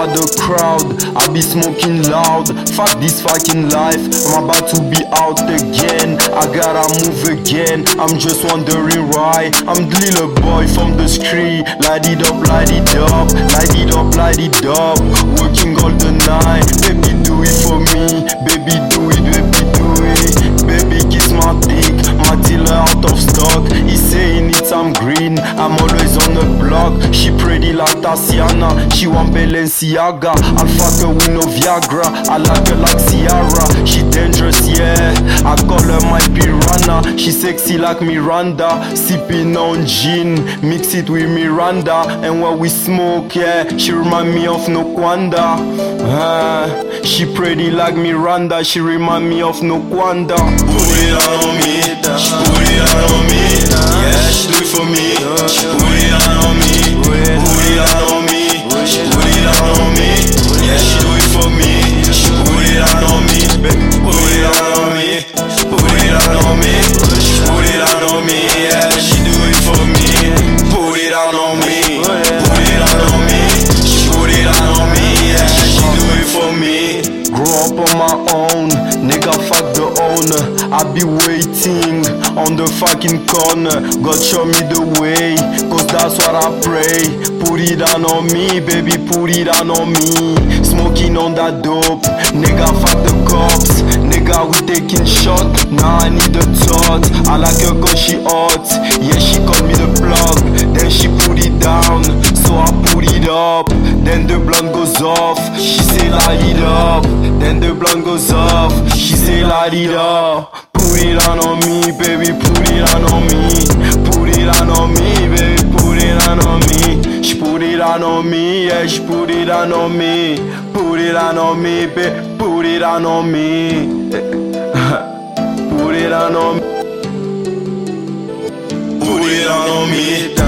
for the crowd. I be smoking loud, fuck this fucking life. I'm about to be out again. I gotta move again. I'm just wondering why. I'm the little boy from the street. Light it up, light it up, light it up, light it up. Working all the night, baby, do it green. I'm always on the block. She pretty like Tatiana. She want Balenciaga. I'll fuck her with no Viagra. I like her like Ciara. She dangerous, yeah. I call her my piranha. She sexy like Miranda. Sipping on gin. Mix it with Mirinda. And when we smoke, yeah. She remind me of Nokwanda. Ah, she pretty like Miranda. She remind me of Nokwanda. Put it on me, put it on me. Yeah, she do it for me. She put it on me, put it on me. She put it on me. Yeah, she do it for me. She put it on me, put it on me, put it on me. She put it on me. Yeah, she do it for me. Put it on me, put it on me. She put it on me. Yeah, she do it for me. Grow up on my own, nigga fuck the owner. I be waiting on the fucking corner. God show me the way, cause that's what I pray. Put it down on me, baby, put it down on me. Smoking on that dope, nigga fuck the cops. Nigga, we taking shot, now I need the thought. I like her cause she hot, yeah, she called me the plug. Then she put it down, so I put it up. Then the blunt goes off, she say light it up. Then the light it up. Put it on on me, baby, put it on on me. Put it on on me, baby, put it on on me. She put it on on me, yeah, she put it on on me. Put it on on me, baby, put it on on me. put it on on me. Put it on on me.